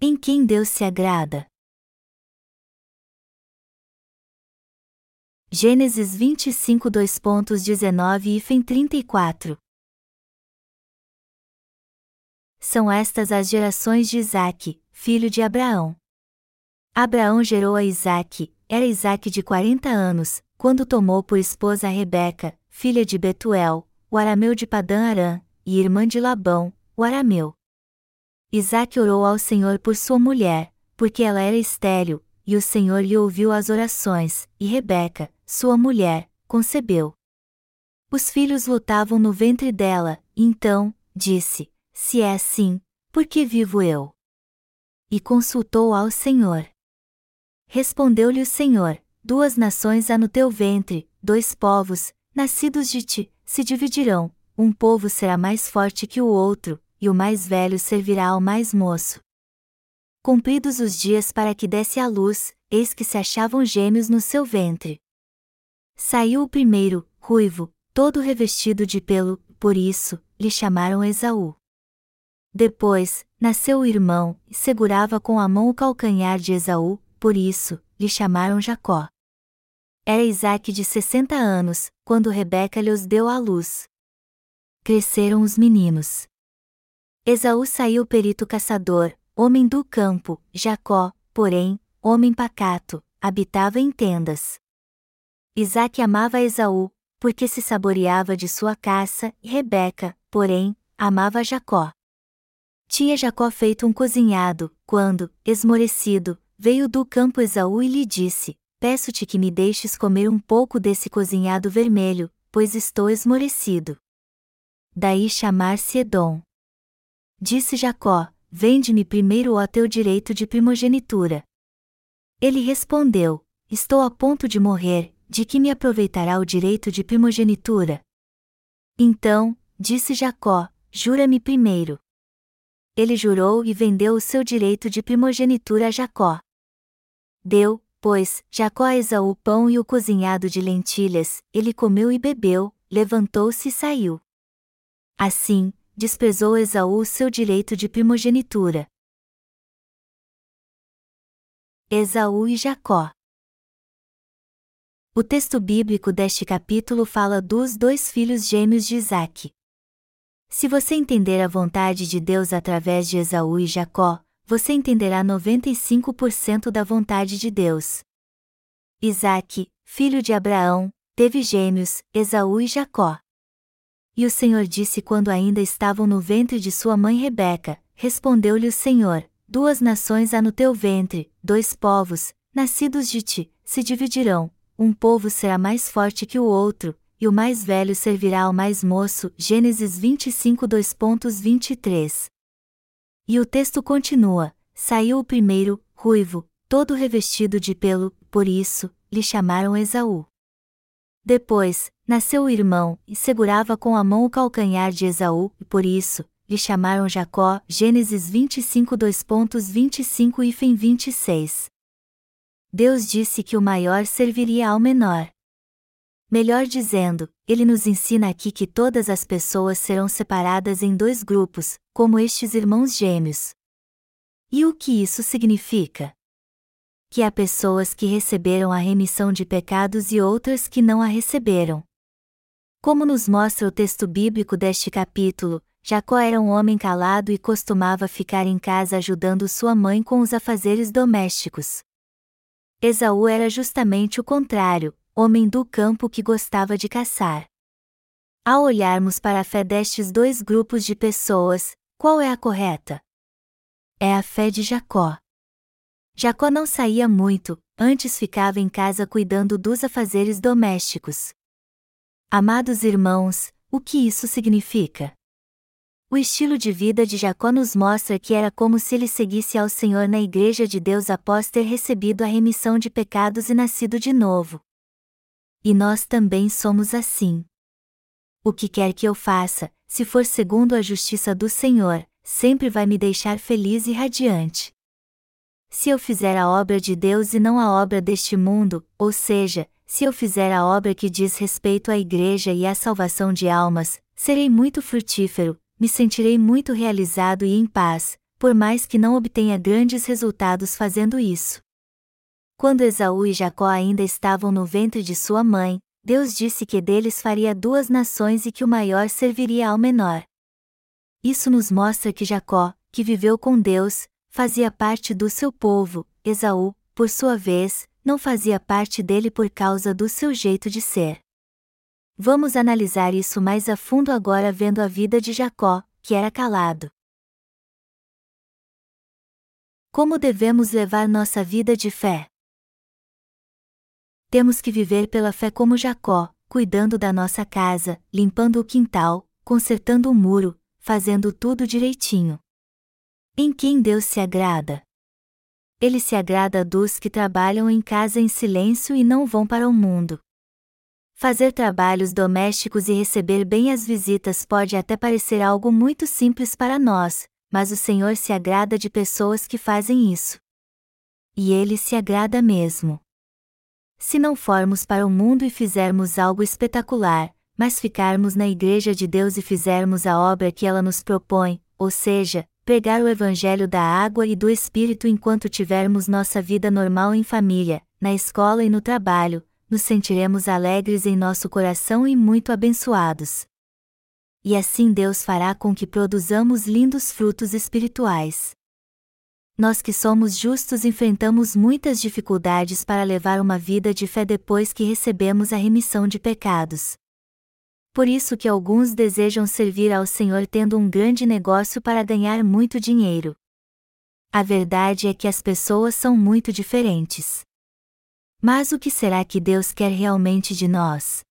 Em quem Deus se agrada? Gênesis 25 2.19 e Fem 34 São estas as gerações de Isaque, filho de Abraão. Abraão gerou a Isaque, era Isaque de quarenta anos, quando tomou por esposa Rebeca, filha de Betuel, o arameu de Padã Arã, e irmã de Labão, o arameu. Isaac orou ao Senhor por sua mulher, porque ela era estéril, e o Senhor lhe ouviu as orações, e Rebeca, sua mulher, concebeu. Os filhos lutavam no ventre dela, então, disse: Se é assim, por que vivo eu? E consultou ao Senhor. Respondeu-lhe o Senhor: Duas nações há no teu ventre, dois povos, nascidos de ti, se dividirão, um povo será mais forte que o outro, e o mais velho servirá ao mais moço. Cumpridos os dias para que desse à luz, eis que se achavam gêmeos no seu ventre. Saiu o primeiro, ruivo, todo revestido de pelo, por isso, lhe chamaram Esaú. Depois, nasceu o irmão, e segurava com a mão o calcanhar de Esaú, por isso, lhe chamaram Jacó. Era Isaac de sessenta anos, quando Rebeca lhes deu à luz. Cresceram os meninos. Esaú saiu perito caçador, homem do campo, Jacó, porém, homem pacato, habitava em tendas. Isaac amava Esaú, porque se saboreava de sua caça, e Rebeca, porém, amava Jacó. Tinha Jacó feito um cozinhado, quando, esmorecido, veio do campo Esaú e lhe disse: Peço-te que me deixes comer um pouco desse cozinhado vermelho, pois estou esmorecido. Daí chamar-se Edom. Disse Jacó: Vende-me primeiro o teu direito de primogenitura. Ele respondeu: Estou a ponto de morrer, de que me aproveitará o direito de primogenitura? Então, disse Jacó: Jura-me primeiro. Ele jurou e vendeu o seu direito de primogenitura a Jacó. Deu, pois, Jacó a Esaú o pão e o cozinhado de lentilhas, ele comeu e bebeu, levantou-se e saiu. Assim, desprezou Esaú seu direito de primogenitura. Esaú e Jacó O texto bíblico deste capítulo fala dos dois filhos gêmeos de Isaque. Se você entender a vontade de Deus através de Esaú e Jacó, você entenderá 95% da vontade de Deus. Isaque, filho de Abraão, teve gêmeos, Esaú e Jacó. E o Senhor disse quando ainda estavam no ventre de sua mãe Rebeca: Respondeu-lhe o Senhor: Duas nações há no teu ventre, dois povos, nascidos de ti, se dividirão, um povo será mais forte que o outro, e o mais velho servirá ao mais moço. Gênesis 25 2.23. E o texto continua: Saiu o primeiro, ruivo, todo revestido de pelo, por isso, lhe chamaram Esaú. Depois, nasceu o irmão, e segurava com a mão o calcanhar de Esaú, e por isso, lhe chamaram Jacó. Gênesis 25 2.25 e fim 26. Deus disse que o maior serviria ao menor. Melhor dizendo, ele nos ensina aqui que todas as pessoas serão separadas em dois grupos, como estes irmãos gêmeos. E o que isso significa? que há pessoas que receberam a remissão de pecados e outras que não a receberam. Como nos mostra o texto bíblico deste capítulo, Jacó era um homem calado e costumava ficar em casa ajudando sua mãe com os afazeres domésticos. Esaú era justamente o contrário, homem do campo que gostava de caçar. Ao olharmos para a fé destes dois grupos de pessoas, qual é a correta? É a fé de Jacó. Jacó não saía muito, antes ficava em casa cuidando dos afazeres domésticos. Amados irmãos, o que isso significa? O estilo de vida de Jacó nos mostra que era como se ele seguisse ao Senhor na Igreja de Deus após ter recebido a remissão de pecados e nascido de novo. E nós também somos assim. O que quer que eu faça, se for segundo a justiça do Senhor, sempre vai me deixar feliz e radiante. Se eu fizer a obra de Deus e não a obra deste mundo, ou seja, se eu fizer a obra que diz respeito à Igreja e à salvação de almas, serei muito frutífero, me sentirei muito realizado e em paz, por mais que não obtenha grandes resultados fazendo isso. Quando Esaú e Jacó ainda estavam no ventre de sua mãe, Deus disse que deles faria duas nações e que o maior serviria ao menor. Isso nos mostra que Jacó, que viveu com Deus, fazia parte do seu povo, Esaú, por sua vez, não fazia parte dele por causa do seu jeito de ser. Vamos analisar isso mais a fundo agora vendo a vida de Jacó, que era calado. Como devemos levar nossa vida de fé? Temos que viver pela fé como Jacó, cuidando da nossa casa, limpando o quintal, consertando o muro, fazendo tudo direitinho. Em quem Deus se agrada? Ele se agrada dos que trabalham em casa em silêncio e não vão para o mundo. Fazer trabalhos domésticos e receber bem as visitas pode até parecer algo muito simples para nós, mas o Senhor se agrada de pessoas que fazem isso. E ele se agrada mesmo. Se não formos para o mundo e fizermos algo espetacular, mas ficarmos na Igreja de Deus e fizermos a obra que ela nos propõe, ou seja, pregar o Evangelho da água e do Espírito enquanto tivermos nossa vida normal em família, na escola e no trabalho, nos sentiremos alegres em nosso coração e muito abençoados. E assim Deus fará com que produzamos lindos frutos espirituais. Nós que somos justos enfrentamos muitas dificuldades para levar uma vida de fé depois que recebemos a remissão de pecados por isso que alguns desejam servir ao Senhor tendo um grande negócio para ganhar muito dinheiro. A verdade é que as pessoas são muito diferentes. Mas o que será que Deus quer realmente de nós?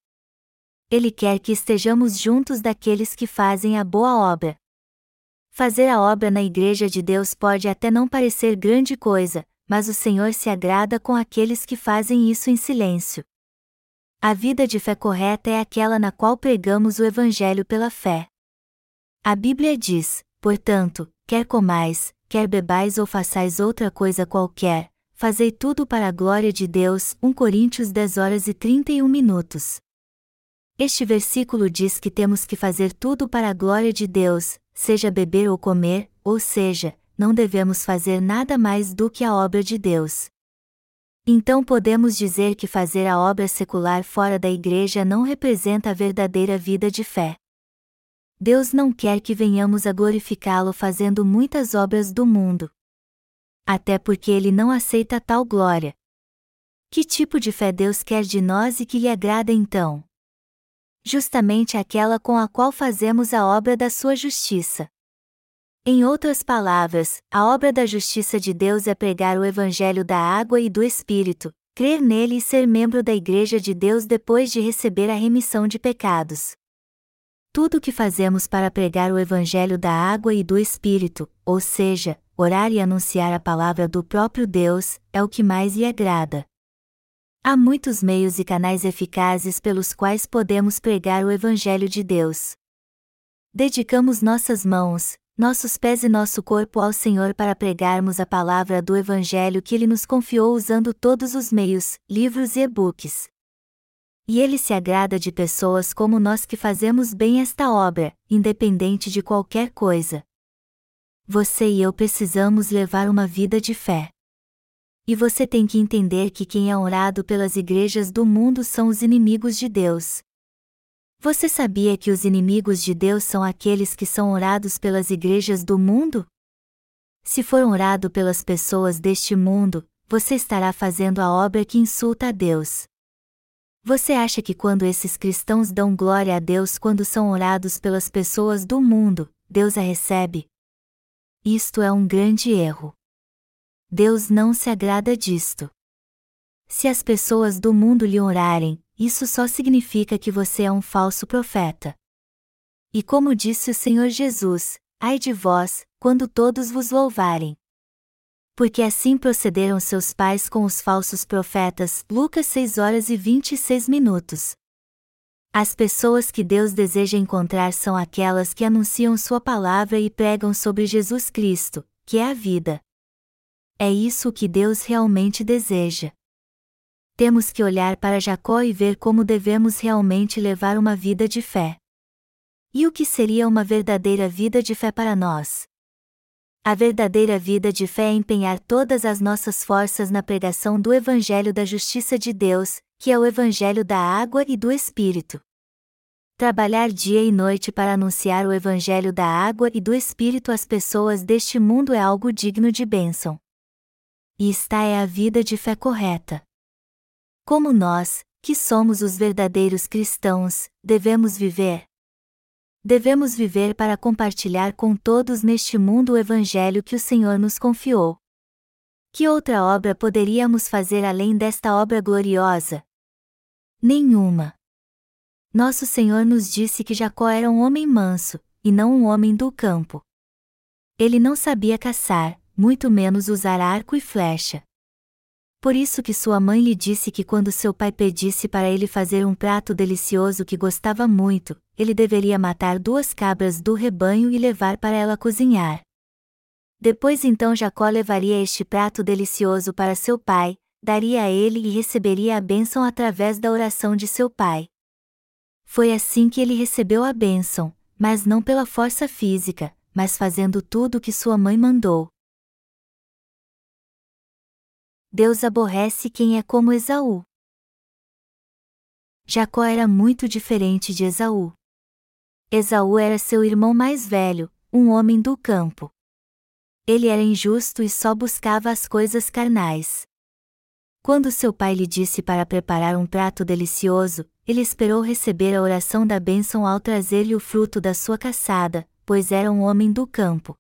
Ele quer que estejamos juntos daqueles que fazem a boa obra. Fazer a obra na Igreja de Deus pode até não parecer grande coisa, mas o Senhor se agrada com aqueles que fazem isso em silêncio. A vida de fé correta é aquela na qual pregamos o Evangelho pela fé. A Bíblia diz, portanto, quer comais, quer bebais ou façais outra coisa qualquer, fazei tudo para a glória de Deus. 1 Coríntios 10 horas e 31 minutos. Este versículo diz que temos que fazer tudo para a glória de Deus, seja beber ou comer, ou seja, não devemos fazer nada mais do que a obra de Deus. Então podemos dizer que fazer a obra secular fora da igreja não representa a verdadeira vida de fé. Deus não quer que venhamos a glorificá-lo fazendo muitas obras do mundo. Até porque ele não aceita tal glória. Que tipo de fé Deus quer de nós e que lhe agrada então? Justamente aquela com a qual fazemos a obra da sua justiça. Em outras palavras, a obra da justiça de Deus é pregar o Evangelho da água e do Espírito, crer nele e ser membro da Igreja de Deus depois de receber a remissão de pecados. Tudo o que fazemos para pregar o Evangelho da água e do Espírito, ou seja, orar e anunciar a palavra do próprio Deus, é o que mais lhe agrada. Há muitos meios e canais eficazes pelos quais podemos pregar o Evangelho de Deus. Dedicamos nossas mãos, nossos pés e nosso corpo ao Senhor para pregarmos a palavra do Evangelho que Ele nos confiou usando todos os meios, livros e e-books. E Ele se agrada de pessoas como nós que fazemos bem esta obra, independente de qualquer coisa. Você e eu precisamos levar uma vida de fé. E você tem que entender que quem é honrado pelas igrejas do mundo são os inimigos de Deus, você sabia que os inimigos de Deus são aqueles que são orados pelas igrejas do mundo? Se for orado pelas pessoas deste mundo, você estará fazendo a obra que insulta a Deus. Você acha que quando esses cristãos dão glória a Deus quando são orados pelas pessoas do mundo, Deus a recebe? Isto é um grande erro. Deus não se agrada disto. Se as pessoas do mundo lhe orarem, isso só significa que você é um falso profeta. E como disse o Senhor Jesus, ai de vós, quando todos vos louvarem. Porque assim procederam seus pais com os falsos profetas. Lucas 6 horas e 26 minutos. As pessoas que Deus deseja encontrar são aquelas que anunciam Sua palavra e pregam sobre Jesus Cristo, que é a vida. É isso que Deus realmente deseja temos que olhar para Jacó e ver como devemos realmente levar uma vida de fé. E o que seria uma verdadeira vida de fé para nós? A verdadeira vida de fé é empenhar todas as nossas forças na pregação do Evangelho da Justiça de Deus, que é o Evangelho da água e do Espírito. Trabalhar dia e noite para anunciar o Evangelho da água e do Espírito às pessoas deste mundo é algo digno de bênção. E esta é a vida de fé correta. Como nós, que somos os verdadeiros cristãos, devemos viver? Devemos viver para compartilhar com todos neste mundo o Evangelho que o Senhor nos confiou. Que outra obra poderíamos fazer além desta obra gloriosa? Nenhuma. Nosso Senhor nos disse que Jacó era um homem manso, e não um homem do campo. Ele não sabia caçar, muito menos usar arco e flecha. Por isso que sua mãe lhe disse que quando seu pai pedisse para ele fazer um prato delicioso que gostava muito, ele deveria matar duas cabras do rebanho e levar para ela cozinhar. Depois então Jacó levaria este prato delicioso para seu pai, daria a ele e receberia a bênção através da oração de seu pai. Foi assim que ele recebeu a bênção, mas não pela força física, mas fazendo tudo o que sua mãe mandou. Deus aborrece quem é como Esaú. Jacó era muito diferente de Esaú. Esaú era seu irmão mais velho, um homem do campo. Ele era injusto e só buscava as coisas carnais. Quando seu pai lhe disse para preparar um prato delicioso, ele esperou receber a oração da bênção ao trazer-lhe o fruto da sua caçada, pois era um homem do campo.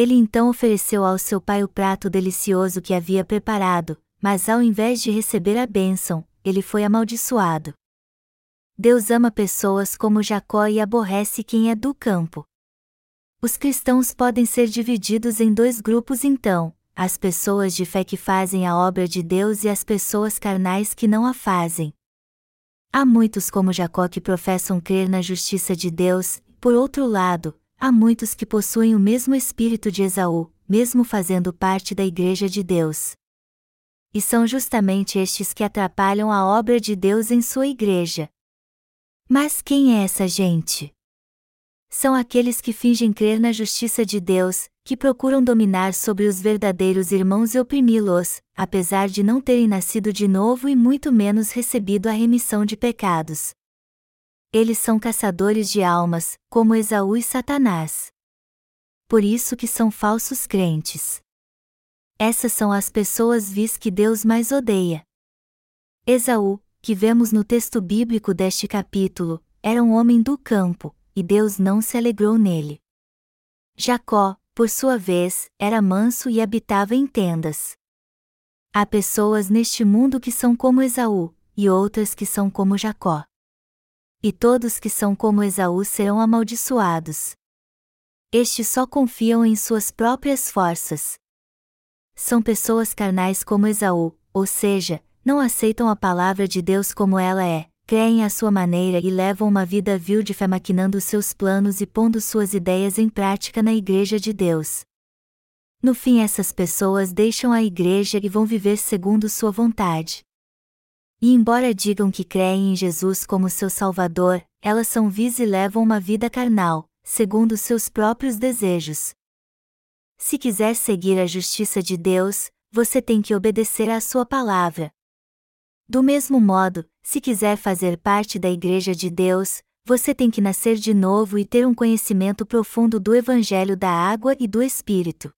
Ele então ofereceu ao seu pai o prato delicioso que havia preparado, mas ao invés de receber a bênção, ele foi amaldiçoado. Deus ama pessoas como Jacó e aborrece quem é do campo. Os cristãos podem ser divididos em dois grupos então: as pessoas de fé que fazem a obra de Deus e as pessoas carnais que não a fazem. Há muitos como Jacó que professam crer na justiça de Deus, por outro lado, Há muitos que possuem o mesmo espírito de Esaú, mesmo fazendo parte da Igreja de Deus. E são justamente estes que atrapalham a obra de Deus em sua igreja. Mas quem é essa gente? São aqueles que fingem crer na justiça de Deus, que procuram dominar sobre os verdadeiros irmãos e oprimi-los, apesar de não terem nascido de novo e muito menos recebido a remissão de pecados. Eles são caçadores de almas, como Esaú e Satanás. Por isso que são falsos crentes. Essas são as pessoas vis que Deus mais odeia. Esaú, que vemos no texto bíblico deste capítulo, era um homem do campo, e Deus não se alegrou nele. Jacó, por sua vez, era manso e habitava em tendas. Há pessoas neste mundo que são como Esaú, e outras que são como Jacó e todos que são como Esaú serão amaldiçoados. Estes só confiam em suas próprias forças. São pessoas carnais como Esaú, ou seja, não aceitam a palavra de Deus como ela é, creem à sua maneira e levam uma vida vil de fé maquinando seus planos e pondo suas ideias em prática na Igreja de Deus. No fim, essas pessoas deixam a Igreja e vão viver segundo sua vontade. E embora digam que creem em Jesus como seu Salvador, elas são vis e levam uma vida carnal, segundo seus próprios desejos. Se quiser seguir a justiça de Deus, você tem que obedecer à sua palavra. Do mesmo modo, se quiser fazer parte da Igreja de Deus, você tem que nascer de novo e ter um conhecimento profundo do Evangelho da água e do Espírito.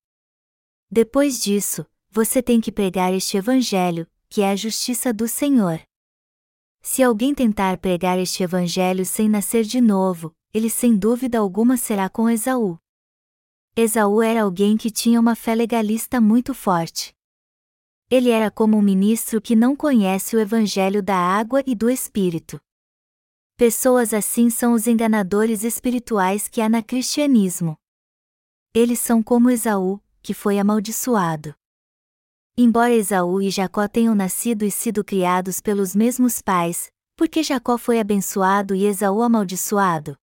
Depois disso, você tem que pregar este Evangelho, que é a justiça do Senhor. Se alguém tentar pregar este evangelho sem nascer de novo, ele sem dúvida alguma será com Esaú. Esaú era alguém que tinha uma fé legalista muito forte. Ele era como um ministro que não conhece o evangelho da água e do espírito. Pessoas assim são os enganadores espirituais que há na cristianismo. Eles são como Esaú, que foi amaldiçoado. Embora Esaú e Jacó tenham nascido e sido criados pelos mesmos pais, porque Jacó foi abençoado e Esaú amaldiçoado?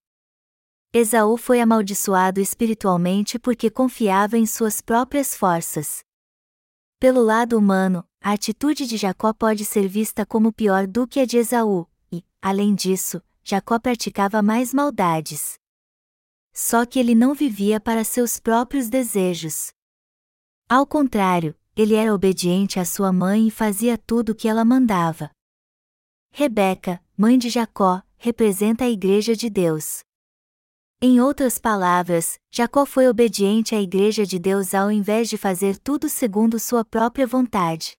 Esaú foi amaldiçoado espiritualmente porque confiava em suas próprias forças. Pelo lado humano, a atitude de Jacó pode ser vista como pior do que a de Esaú, e, além disso, Jacó praticava mais maldades. Só que ele não vivia para seus próprios desejos. Ao contrário, ele era obediente à sua mãe e fazia tudo o que ela mandava. Rebeca, mãe de Jacó, representa a Igreja de Deus. Em outras palavras, Jacó foi obediente à Igreja de Deus ao invés de fazer tudo segundo sua própria vontade.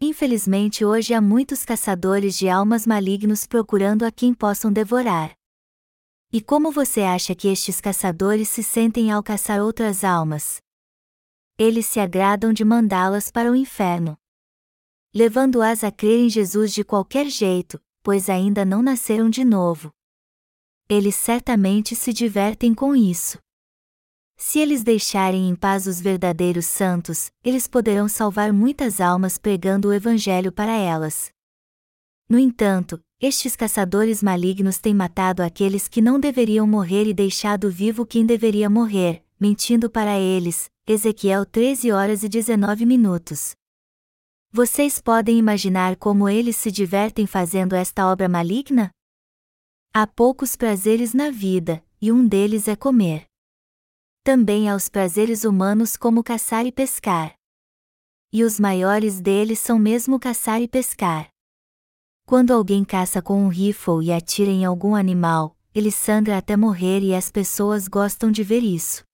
Infelizmente, hoje há muitos caçadores de almas malignos procurando a quem possam devorar. E como você acha que estes caçadores se sentem ao caçar outras almas? Eles se agradam de mandá-las para o inferno. Levando-as a crer em Jesus de qualquer jeito, pois ainda não nasceram de novo. Eles certamente se divertem com isso. Se eles deixarem em paz os verdadeiros santos, eles poderão salvar muitas almas pregando o Evangelho para elas. No entanto, estes caçadores malignos têm matado aqueles que não deveriam morrer e deixado vivo quem deveria morrer, mentindo para eles. Ezequiel 13 horas e 19 minutos. Vocês podem imaginar como eles se divertem fazendo esta obra maligna? Há poucos prazeres na vida, e um deles é comer. Também há os prazeres humanos como caçar e pescar. E os maiores deles são mesmo caçar e pescar. Quando alguém caça com um rifle e atira em algum animal, ele sangra até morrer e as pessoas gostam de ver isso.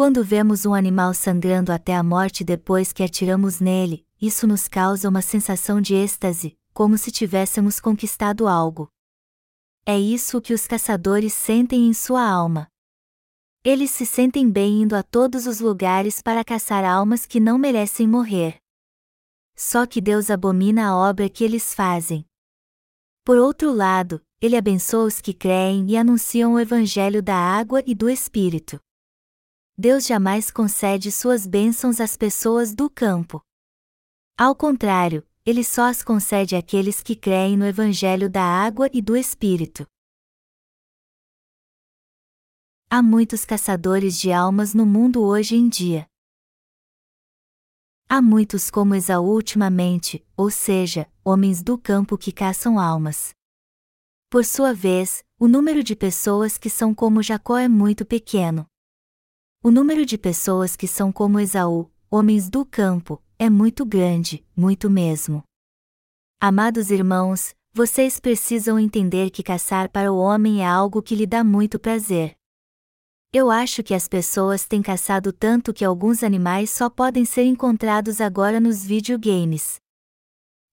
Quando vemos um animal sangrando até a morte depois que atiramos nele, isso nos causa uma sensação de êxtase, como se tivéssemos conquistado algo. É isso que os caçadores sentem em sua alma. Eles se sentem bem indo a todos os lugares para caçar almas que não merecem morrer. Só que Deus abomina a obra que eles fazem. Por outro lado, Ele abençoa os que creem e anunciam o Evangelho da água e do Espírito. Deus jamais concede suas bênçãos às pessoas do campo. Ao contrário, ele só as concede àqueles que creem no Evangelho da água e do Espírito. Há muitos caçadores de almas no mundo hoje em dia. Há muitos como Esaú ultimamente, ou seja, homens do campo que caçam almas. Por sua vez, o número de pessoas que são como Jacó é muito pequeno. O número de pessoas que são como Esaú, homens do campo, é muito grande, muito mesmo. Amados irmãos, vocês precisam entender que caçar para o homem é algo que lhe dá muito prazer. Eu acho que as pessoas têm caçado tanto que alguns animais só podem ser encontrados agora nos videogames.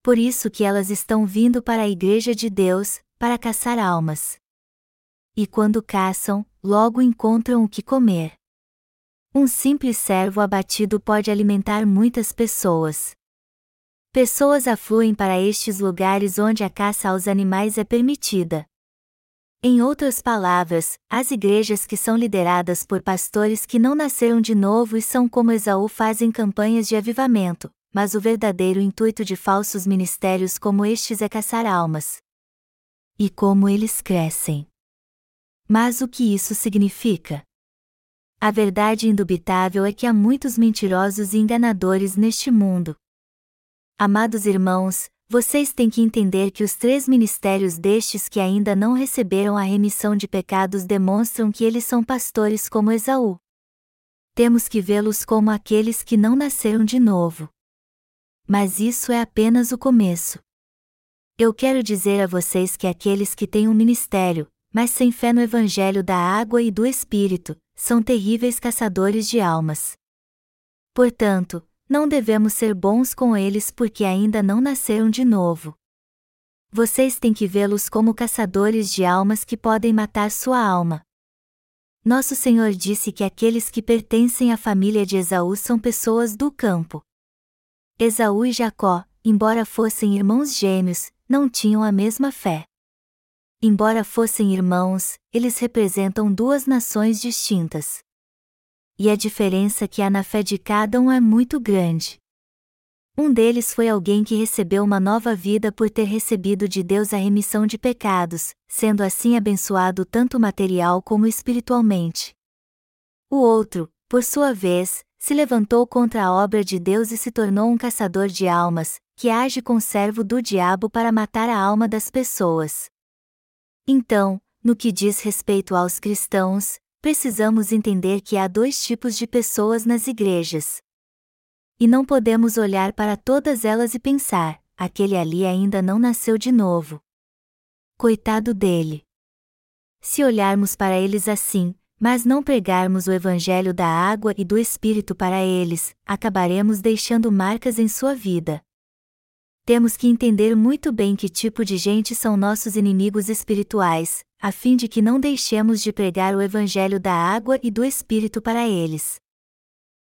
Por isso que elas estão vindo para a Igreja de Deus, para caçar almas. E quando caçam, logo encontram o que comer. Um simples servo abatido pode alimentar muitas pessoas. Pessoas afluem para estes lugares onde a caça aos animais é permitida. Em outras palavras, as igrejas que são lideradas por pastores que não nasceram de novo e são como Esaú fazem campanhas de avivamento, mas o verdadeiro intuito de falsos ministérios como estes é caçar almas. E como eles crescem. Mas o que isso significa? A verdade indubitável é que há muitos mentirosos e enganadores neste mundo. Amados irmãos, vocês têm que entender que os três ministérios destes que ainda não receberam a remissão de pecados demonstram que eles são pastores como Esaú. Temos que vê-los como aqueles que não nasceram de novo. Mas isso é apenas o começo. Eu quero dizer a vocês que aqueles que têm um ministério, mas sem fé no Evangelho da água e do Espírito, são terríveis caçadores de almas. Portanto, não devemos ser bons com eles porque ainda não nasceram de novo. Vocês têm que vê-los como caçadores de almas que podem matar sua alma. Nosso Senhor disse que aqueles que pertencem à família de Esaú são pessoas do campo. Esaú e Jacó, embora fossem irmãos gêmeos, não tinham a mesma fé. Embora fossem irmãos, eles representam duas nações distintas. E a diferença que há na fé de cada um é muito grande. Um deles foi alguém que recebeu uma nova vida por ter recebido de Deus a remissão de pecados, sendo assim abençoado tanto material como espiritualmente. O outro, por sua vez, se levantou contra a obra de Deus e se tornou um caçador de almas, que age com servo do diabo para matar a alma das pessoas. Então, No que diz respeito aos cristãos, precisamos entender que há dois tipos de pessoas nas igrejas. E não podemos olhar para todas elas e pensar: aquele ali ainda não nasceu de novo. Coitado dele. Se olharmos para eles assim, mas não pregarmos o Evangelho da água e do Espírito para eles, acabaremos deixando marcas em sua vida. Temos que entender muito bem que tipo de gente são nossos inimigos espirituais, a fim de que não deixemos de pregar o Evangelho da água e do Espírito para eles.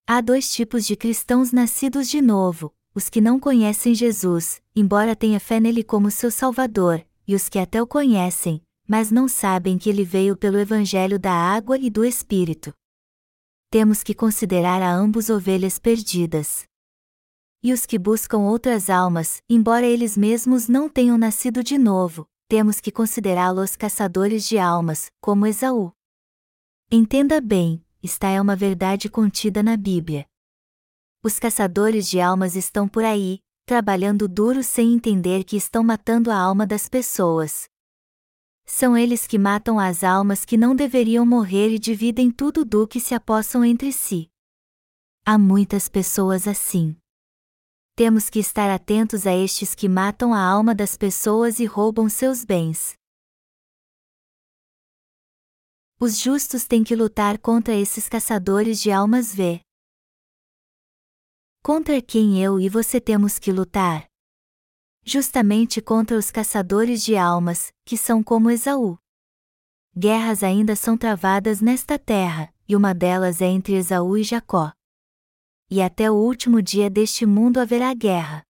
Há dois tipos de cristãos nascidos de novo: os que não conhecem Jesus, embora tenha fé nele como seu Salvador, e os que até o conhecem, mas não sabem que ele veio pelo Evangelho da água e do Espírito. Temos que considerar a ambos ovelhas perdidas. E os que buscam outras almas, embora eles mesmos não tenham nascido de novo, temos que considerá-los caçadores de almas, como Esaú. Entenda bem, esta é uma verdade contida na Bíblia. Os caçadores de almas estão por aí, trabalhando duro sem entender que estão matando a alma das pessoas, são eles que matam as almas que não deveriam morrer e dividem tudo do que se apossam entre si. Há muitas pessoas assim. Temos que estar atentos a estes que matam a alma das pessoas e roubam seus bens. Os justos têm que lutar contra esses caçadores de almas V. Contra quem eu e você temos que lutar? justamente contra os caçadores de almas, que são como Esaú. Guerras ainda são travadas nesta terra, e uma delas é entre Esaú e Jacó. E até o último dia deste mundo haverá guerra.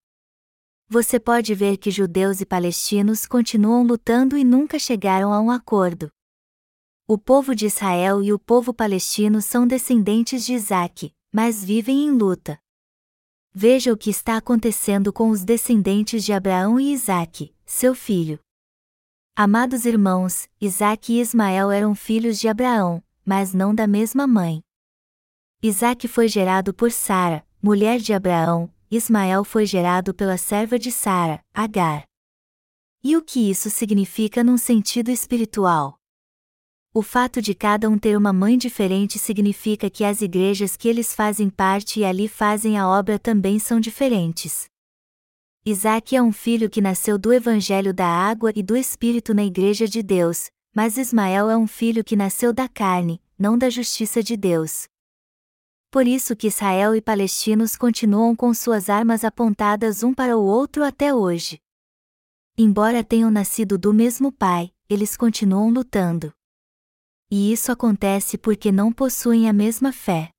Você pode ver que judeus e palestinos continuam lutando e nunca chegaram a um acordo. O povo de Israel e o povo palestino são descendentes de Isaac, mas vivem em luta. Veja o que está acontecendo com os descendentes de Abraão e Isaque, seu filho. Amados irmãos, Isaque e Ismael eram filhos de Abraão, mas não da mesma mãe. Isaque foi gerado por Sara, mulher de Abraão, Ismael foi gerado pela serva de Sara, Agar. E o que isso significa num sentido espiritual? O fato de cada um ter uma mãe diferente significa que as igrejas que eles fazem parte e ali fazem a obra também são diferentes. Isaac é um filho que nasceu do Evangelho da água e do Espírito na Igreja de Deus, mas Ismael é um filho que nasceu da carne, não da justiça de Deus. Por isso que Israel e palestinos continuam com suas armas apontadas um para o outro até hoje. Embora tenham nascido do mesmo pai, eles continuam lutando. E isso acontece porque não possuem a mesma fé.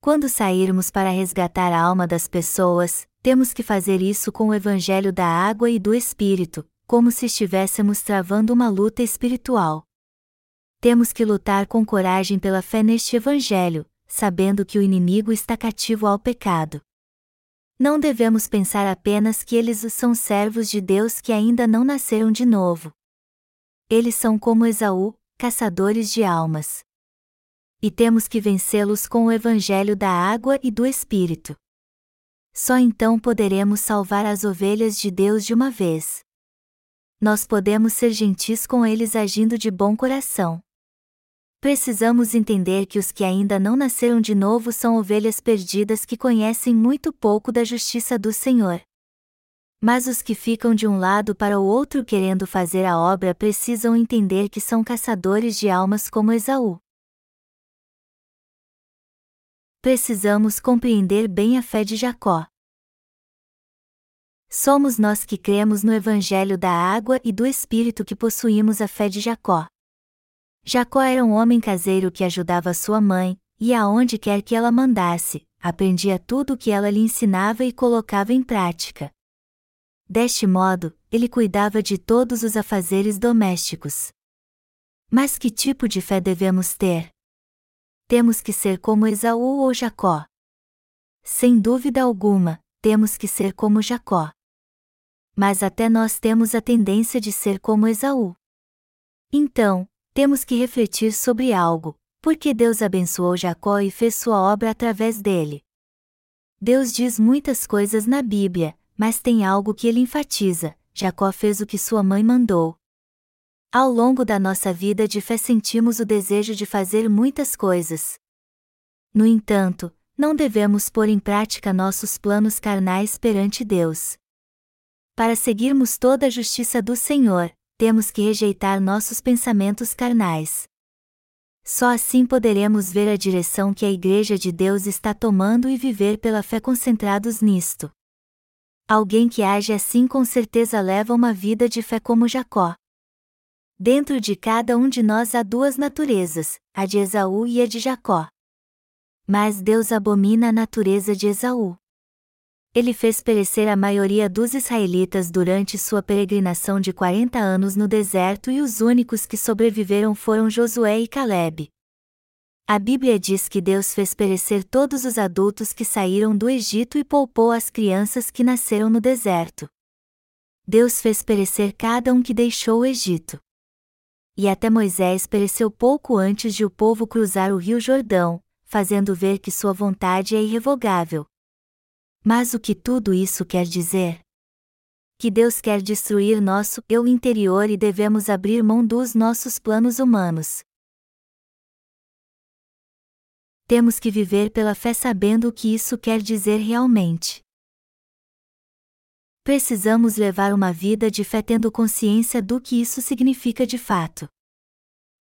Quando sairmos para resgatar a alma das pessoas, temos que fazer isso com o Evangelho da água e do Espírito, como se estivéssemos travando uma luta espiritual. Temos que lutar com coragem pela fé neste Evangelho, sabendo que o inimigo está cativo ao pecado. Não devemos pensar apenas que eles são servos de Deus que ainda não nasceram de novo. Eles são como Esaú, caçadores de almas. E temos que vencê-los com o Evangelho da água e do Espírito. Só então poderemos salvar as ovelhas de Deus de uma vez. Nós podemos ser gentis com eles agindo de bom coração. Precisamos entender que os que ainda não nasceram de novo são ovelhas perdidas que conhecem muito pouco da justiça do Senhor. Mas os que ficam de um lado para o outro querendo fazer a obra precisam entender que são caçadores de almas como Esaú. Precisamos compreender bem a fé de Jacó. Somos nós que cremos no Evangelho da água e do Espírito que possuímos a fé de Jacó. Jacó era um homem caseiro que ajudava sua mãe, e aonde quer que ela mandasse, aprendia tudo o que ela lhe ensinava e colocava em prática. Deste modo, ele cuidava de todos os afazeres domésticos. Mas que tipo de fé devemos ter? Temos que ser como Esaú ou Jacó? Sem dúvida alguma, temos que ser como Jacó. Mas até nós temos a tendência de ser como Esaú. Então, temos que refletir sobre algo, porque Deus abençoou Jacó e fez sua obra através dele. Deus diz muitas coisas na Bíblia, mas tem algo que ele enfatiza: Jacó fez o que sua mãe mandou. Ao longo da nossa vida de fé sentimos o desejo de fazer muitas coisas. No entanto, não devemos pôr em prática nossos planos carnais perante Deus. Para seguirmos toda a justiça do Senhor, temos que rejeitar nossos pensamentos carnais. Só assim poderemos ver a direção que a Igreja de Deus está tomando e viver pela fé concentrados nisto. Alguém que age assim com certeza leva uma vida de fé como Jacó. Dentro de cada um de nós há duas naturezas, a de Esaú e a de Jacó. Mas Deus abomina a natureza de Esaú. Ele fez perecer a maioria dos israelitas durante sua peregrinação de 40 anos no deserto e os únicos que sobreviveram foram Josué e Caleb. A Bíblia diz que Deus fez perecer todos os adultos que saíram do Egito e poupou as crianças que nasceram no deserto. Deus fez perecer cada um que deixou o Egito. E até Moisés pereceu pouco antes de o povo cruzar o rio Jordão, fazendo ver que sua vontade é irrevogável. Mas o que tudo isso quer dizer? Que Deus quer destruir nosso eu interior e devemos abrir mão dos nossos planos humanos. Temos que viver pela fé sabendo o que isso quer dizer realmente. Precisamos levar uma vida de fé tendo consciência do que isso significa de fato.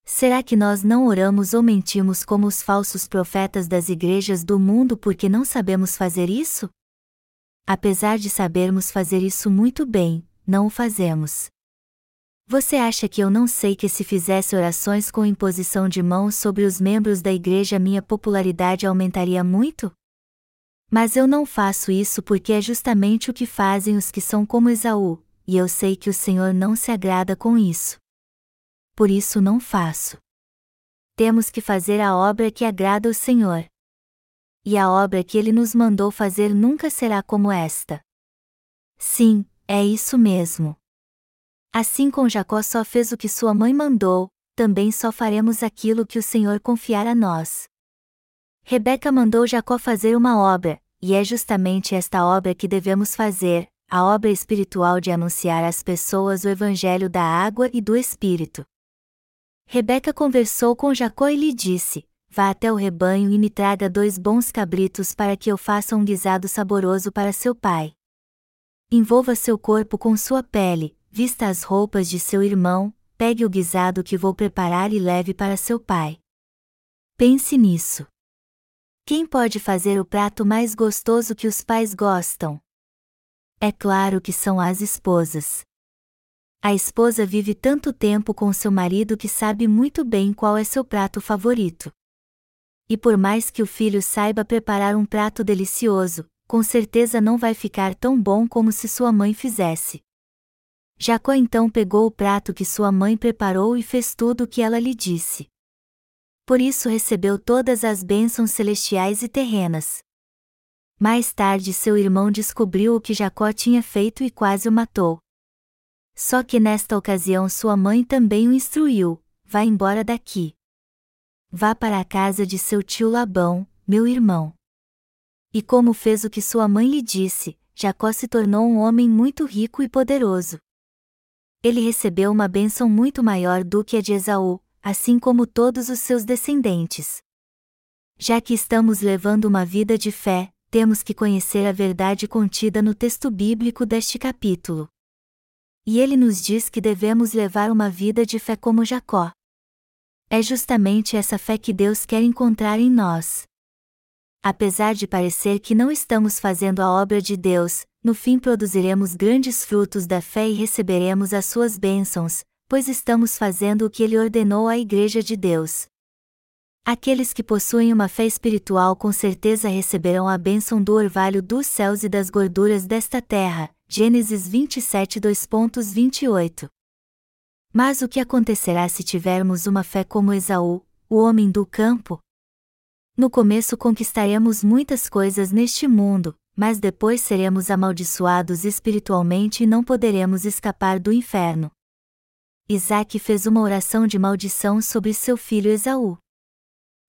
Será que nós não oramos ou mentimos como os falsos profetas das igrejas do mundo porque não sabemos fazer isso? Apesar de sabermos fazer isso muito bem, não o fazemos. Você acha que eu não sei que se fizesse orações com imposição de mãos sobre os membros da igreja minha popularidade aumentaria muito? Mas eu não faço isso porque é justamente o que fazem os que são como Esaú, e eu sei que o Senhor não se agrada com isso. Por isso não faço. Temos que fazer a obra que agrada o Senhor e a obra que ele nos mandou fazer nunca será como esta. Sim, é isso mesmo. Assim como Jacó só fez o que sua mãe mandou, também só faremos aquilo que o Senhor confiar a nós. Rebeca mandou Jacó fazer uma obra, e é justamente esta obra que devemos fazer, a obra espiritual de anunciar às pessoas o Evangelho da água e do Espírito. Rebeca conversou com Jacó e lhe disse: vá até o rebanho e me traga dois bons cabritos para que eu faça um guisado saboroso para seu pai. Envolva seu corpo com sua pele, vista as roupas de seu irmão, pegue o guisado que vou preparar e leve para seu pai. Pense nisso. Quem pode fazer o prato mais gostoso que os pais gostam? É claro que são as esposas. A esposa vive tanto tempo com seu marido que sabe muito bem qual é seu prato favorito. E por mais que o filho saiba preparar um prato delicioso, com certeza não vai ficar tão bom como se sua mãe fizesse. Jacó então pegou o prato que sua mãe preparou e fez tudo o que ela lhe disse. Por isso recebeu todas as bênçãos celestiais e terrenas. Mais tarde seu irmão descobriu o que Jacó tinha feito e quase o matou. Só que nesta ocasião sua mãe também o instruiu: vá embora daqui. Vá para a casa de seu tio Labão, meu irmão. E como fez o que sua mãe lhe disse, Jacó se tornou um homem muito rico e poderoso. Ele recebeu uma bênção muito maior do que a de Esaú, assim como todos os seus descendentes. Já que estamos levando uma vida de fé, temos que conhecer a verdade contida no texto bíblico deste capítulo. E ele nos diz que devemos levar uma vida de fé como Jacó. É justamente essa fé que Deus quer encontrar em nós. Apesar de parecer que não estamos fazendo a obra de Deus, no fim produziremos grandes frutos da fé e receberemos as suas bênçãos, pois estamos fazendo o que ele ordenou à Igreja de Deus. Aqueles que possuem uma fé espiritual com certeza receberão a bênção do orvalho dos céus e das gorduras desta terra. Gênesis 27 2.28 mas o que acontecerá se tivermos uma fé como Esaú, o homem do campo? No começo conquistaremos muitas coisas neste mundo, mas depois seremos amaldiçoados espiritualmente e não poderemos escapar do inferno. Isaac fez uma oração de maldição sobre seu filho Esaú.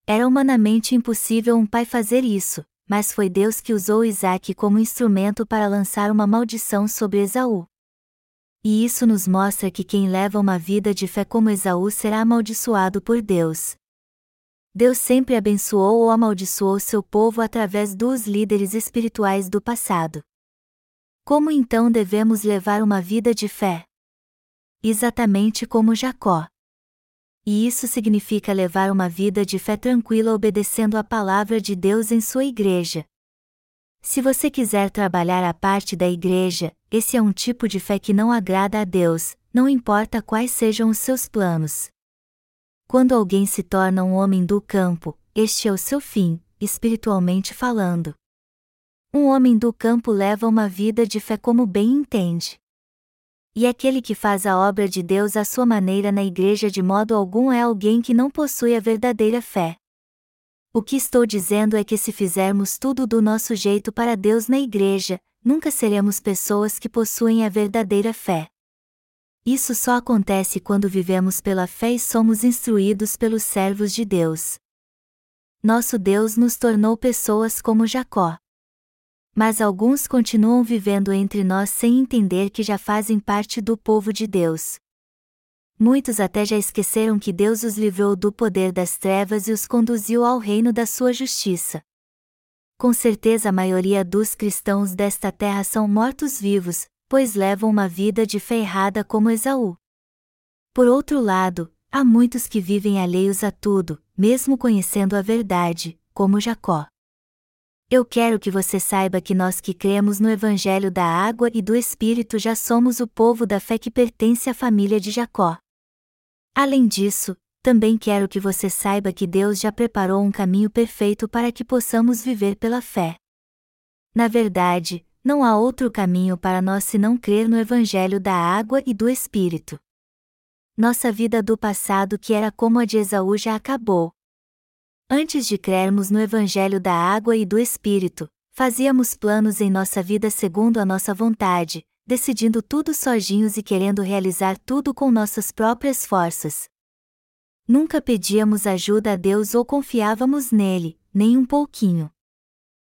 Era humanamente impossível um pai fazer isso, mas foi Deus que usou Isaac como instrumento para lançar uma maldição sobre Esaú. E isso nos mostra que quem leva uma vida de fé como Esaú será amaldiçoado por Deus. Deus sempre abençoou ou amaldiçoou seu povo através dos líderes espirituais do passado. Como então devemos levar uma vida de fé? Exatamente como Jacó. E isso significa levar uma vida de fé tranquila obedecendo a palavra de Deus em sua igreja. Se você quiser trabalhar a parte da igreja, esse é um tipo de fé que não agrada a Deus, não importa quais sejam os seus planos. Quando alguém se torna um homem do campo, este é o seu fim, espiritualmente falando. Um homem do campo leva uma vida de fé como bem entende. E aquele que faz a obra de Deus à sua maneira na igreja de modo algum é alguém que não possui a verdadeira fé. O que estou dizendo é que se fizermos tudo do nosso jeito para Deus na igreja, nunca seremos pessoas que possuem a verdadeira fé. Isso só acontece quando vivemos pela fé e somos instruídos pelos servos de Deus. Nosso Deus nos tornou pessoas como Jacó mas alguns continuam vivendo entre nós sem entender que já fazem parte do povo de Deus. Muitos até já esqueceram que Deus os livrou do poder das trevas e os conduziu ao reino da sua justiça. Com certeza a maioria dos cristãos desta terra são mortos-vivos, pois levam uma vida de fé errada como Esaú. Por outro lado, há muitos que vivem alheios a tudo, mesmo conhecendo a verdade, como Jacó. Eu quero que você saiba que nós que cremos no Evangelho da Água e do Espírito já somos o povo da fé que pertence à família de Jacó. Além disso, também quero que você saiba que Deus já preparou um caminho perfeito para que possamos viver pela fé. Na verdade, não há outro caminho para nós senão crer no Evangelho da Água e do Espírito. Nossa vida do passado, que era como a de Esaú, já acabou, Antes de crermos no Evangelho da água e do Espírito, fazíamos planos em nossa vida segundo a nossa vontade, decidindo tudo sozinhos e querendo realizar tudo com nossas próprias forças. Nunca pedíamos ajuda a Deus ou confiávamos nele, nem um pouquinho.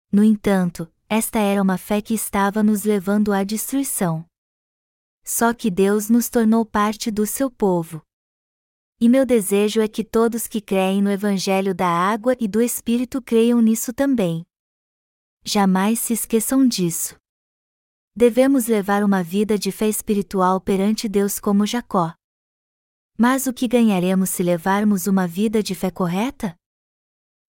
No entanto, esta era uma fé que estava nos levando à destruição. Só que Deus nos tornou parte do seu povo. E meu desejo é que todos que creem no Evangelho da Água e do Espírito creiam nisso também. Jamais se esqueçam disso. Devemos levar uma vida de fé espiritual perante Deus como Jacó. Mas o que ganharemos se levarmos uma vida de fé correta?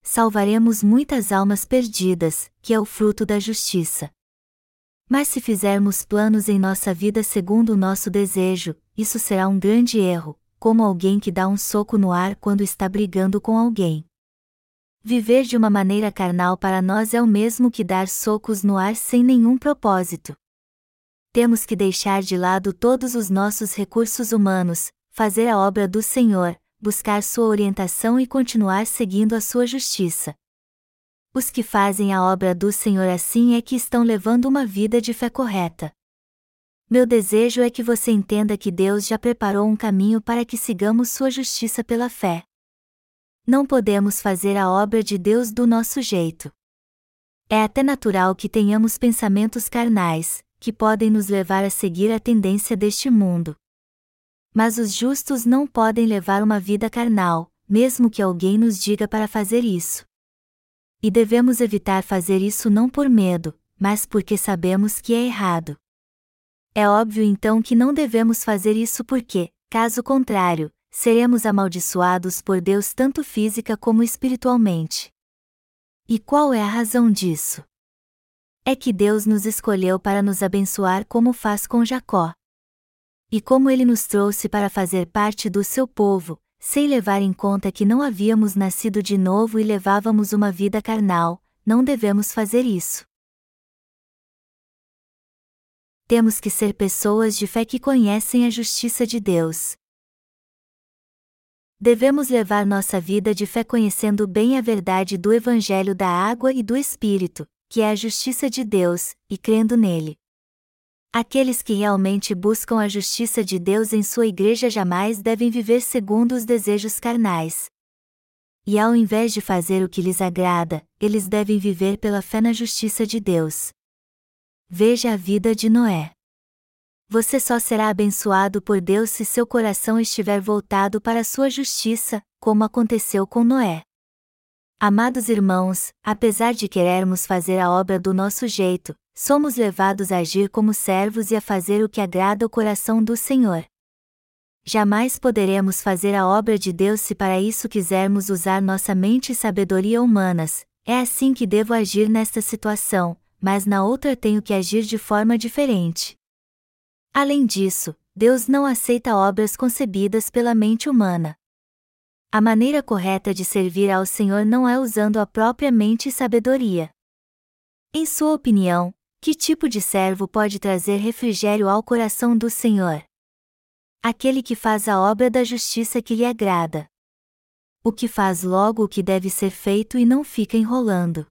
Salvaremos muitas almas perdidas, que é o fruto da justiça. Mas se fizermos planos em nossa vida segundo o nosso desejo, isso será um grande erro, como alguém que dá um soco no ar quando está brigando com alguém. Viver de uma maneira carnal para nós é o mesmo que dar socos no ar sem nenhum propósito. Temos que deixar de lado todos os nossos recursos humanos, fazer a obra do Senhor, buscar sua orientação e continuar seguindo a sua justiça. Os que fazem a obra do Senhor assim é que estão levando uma vida de fé correta. Meu desejo é que você entenda que Deus já preparou um caminho para que sigamos sua justiça pela fé. Não podemos fazer a obra de Deus do nosso jeito. É até natural que tenhamos pensamentos carnais, que podem nos levar a seguir a tendência deste mundo. Mas os justos não podem levar uma vida carnal, mesmo que alguém nos diga para fazer isso. E devemos evitar fazer isso não por medo, mas porque sabemos que é errado. É óbvio então que não devemos fazer isso porque, caso contrário, seremos amaldiçoados por Deus tanto física como espiritualmente. E qual é a razão disso? É que Deus nos escolheu para nos abençoar como faz com Jacó. E como ele nos trouxe para fazer parte do seu povo, sem levar em conta que não havíamos nascido de novo e levávamos uma vida carnal, não devemos fazer isso temos que ser pessoas de fé que conhecem a justiça de Deus. Devemos levar nossa vida de fé conhecendo bem a verdade do Evangelho da água e do Espírito, que é a justiça de Deus, e crendo nele. Aqueles que realmente buscam a justiça de Deus em sua igreja jamais devem viver segundo os desejos carnais. E ao invés de fazer o que lhes agrada, eles devem viver pela fé na justiça de Deus. Veja a vida de Noé. você só será abençoado por Deus se seu coração estiver voltado para sua justiça, como aconteceu com Noé. Amados irmãos, apesar de querermos fazer a obra do nosso jeito, somos levados a agir como servos e a fazer o que agrada o coração do Senhor. Jamais poderemos fazer a obra de Deus se para isso quisermos usar nossa mente e sabedoria humanas, é assim que devo agir nesta situação, mas na outra tenho que agir de forma diferente. Além disso, Deus não aceita obras concebidas pela mente humana. A maneira correta de servir ao Senhor não é usando a própria mente e sabedoria. Em sua opinião, que tipo de servo pode trazer refrigério ao coração do Senhor? Aquele que faz a obra da justiça que lhe agrada. O que faz logo o que deve ser feito e não fica enrolando.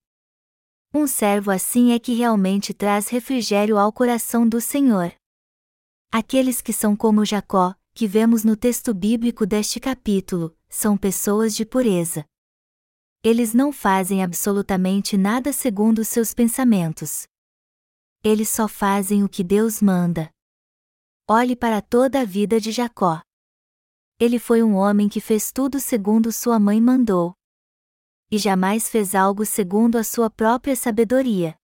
Um servo assim é que realmente traz refrigério ao coração do Senhor. Aqueles que são como Jacó, que vemos no texto bíblico deste capítulo, são pessoas de pureza. Eles não fazem absolutamente nada segundo seus pensamentos. Eles só fazem o que Deus manda. Olhe para toda a vida de Jacó. Ele foi um homem que fez tudo segundo sua mãe mandou. E jamais fez algo segundo a sua própria sabedoria.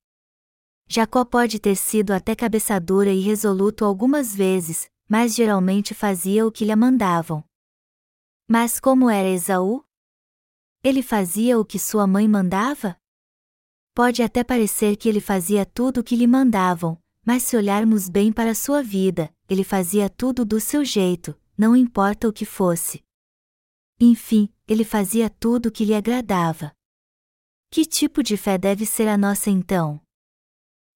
Jacó pode ter sido até cabeça dura e resoluto algumas vezes, mas geralmente fazia o que lhe mandavam. Mas como era Esaú? Ele fazia o que sua mãe mandava? Pode até parecer que ele fazia tudo o que lhe mandavam, mas se olharmos bem para sua vida, ele fazia tudo do seu jeito, não importa o que fosse. Enfim, ele fazia tudo o que lhe agradava. Que tipo de fé deve ser a nossa então?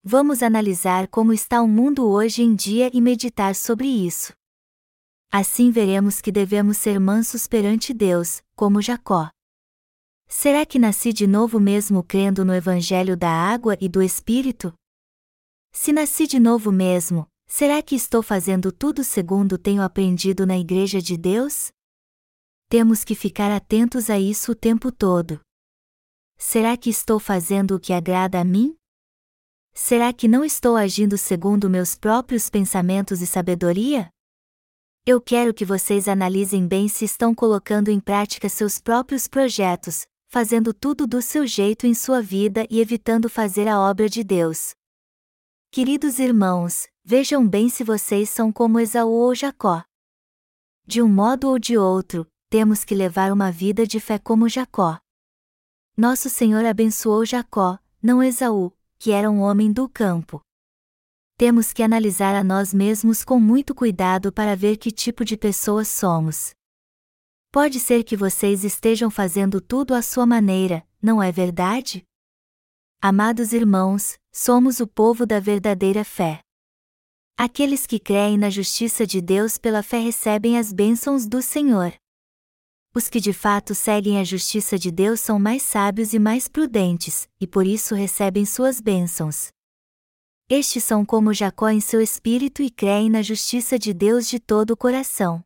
Vamos analisar como está o mundo hoje em dia e meditar sobre isso. Assim veremos que devemos ser mansos perante Deus, como Jacó. Será que nasci de novo mesmo crendo no Evangelho da água e do Espírito? Se nasci de novo mesmo, será que estou fazendo tudo segundo tenho aprendido na Igreja de Deus? Temos que ficar atentos a isso o tempo todo. Será que estou fazendo o que agrada a mim? Será que não estou agindo segundo meus próprios pensamentos e sabedoria? Eu quero que vocês analisem bem se estão colocando em prática seus próprios projetos, fazendo tudo do seu jeito em sua vida e evitando fazer a obra de Deus. Queridos irmãos, vejam bem se vocês são como Esaú ou Jacó. De um modo ou de outro, temos que levar uma vida de fé como Jacó. Nosso Senhor abençoou Jacó, não Esaú, que era um homem do campo. Temos que analisar a nós mesmos com muito cuidado para ver que tipo de pessoas somos. Pode ser que vocês estejam fazendo tudo à sua maneira, não é verdade? Amados irmãos, somos o povo da verdadeira fé. Aqueles que creem na justiça de Deus pela fé recebem as bênçãos do Senhor. Os que de fato seguem a justiça de Deus são mais sábios e mais prudentes, e por isso recebem suas bênçãos. Estes são como Jacó em seu espírito e creem na justiça de Deus de todo o coração.